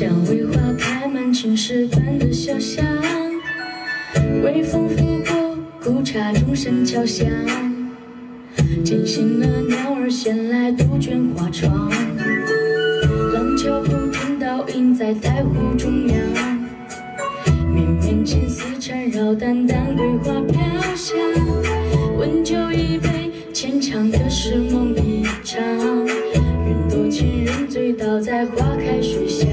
蔷薇花开满青石板的小巷，微风拂过，古刹钟声敲响。惊醒了鸟儿，衔来杜鹃花窗。廊桥古亭倒映在太湖中央，绵绵情丝缠绕，淡淡桂花飘香。温酒一杯，浅尝的是梦一场。云多情人醉倒在花开水乡。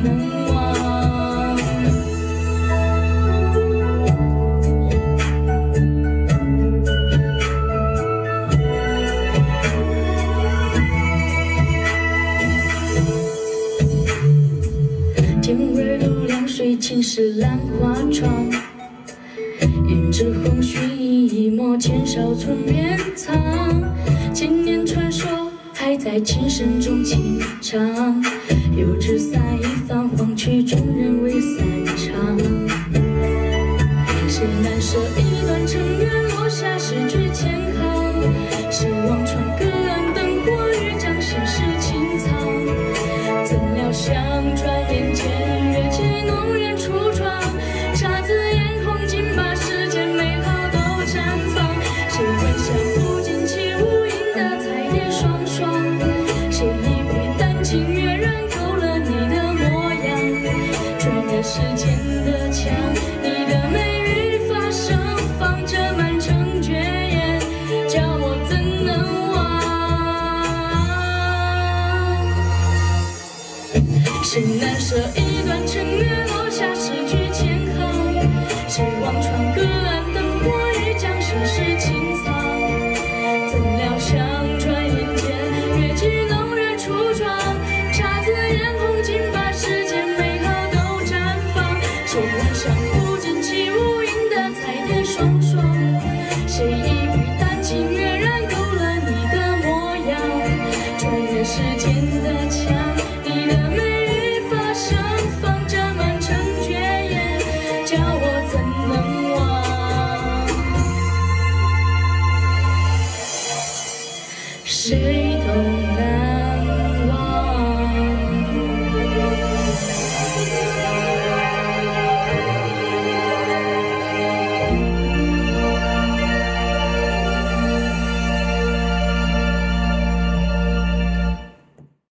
我怎能忘？天微露，凉水浸湿兰花窗。胭脂红须一抹，千少寸绵藏。千年传说还在琴声中轻唱。油纸伞一，曲终人未散场。谁难舍一段尘缘，落下诗句千行？谁望穿隔岸灯火，欲将心事轻藏？怎料相情难舍一段情缘？say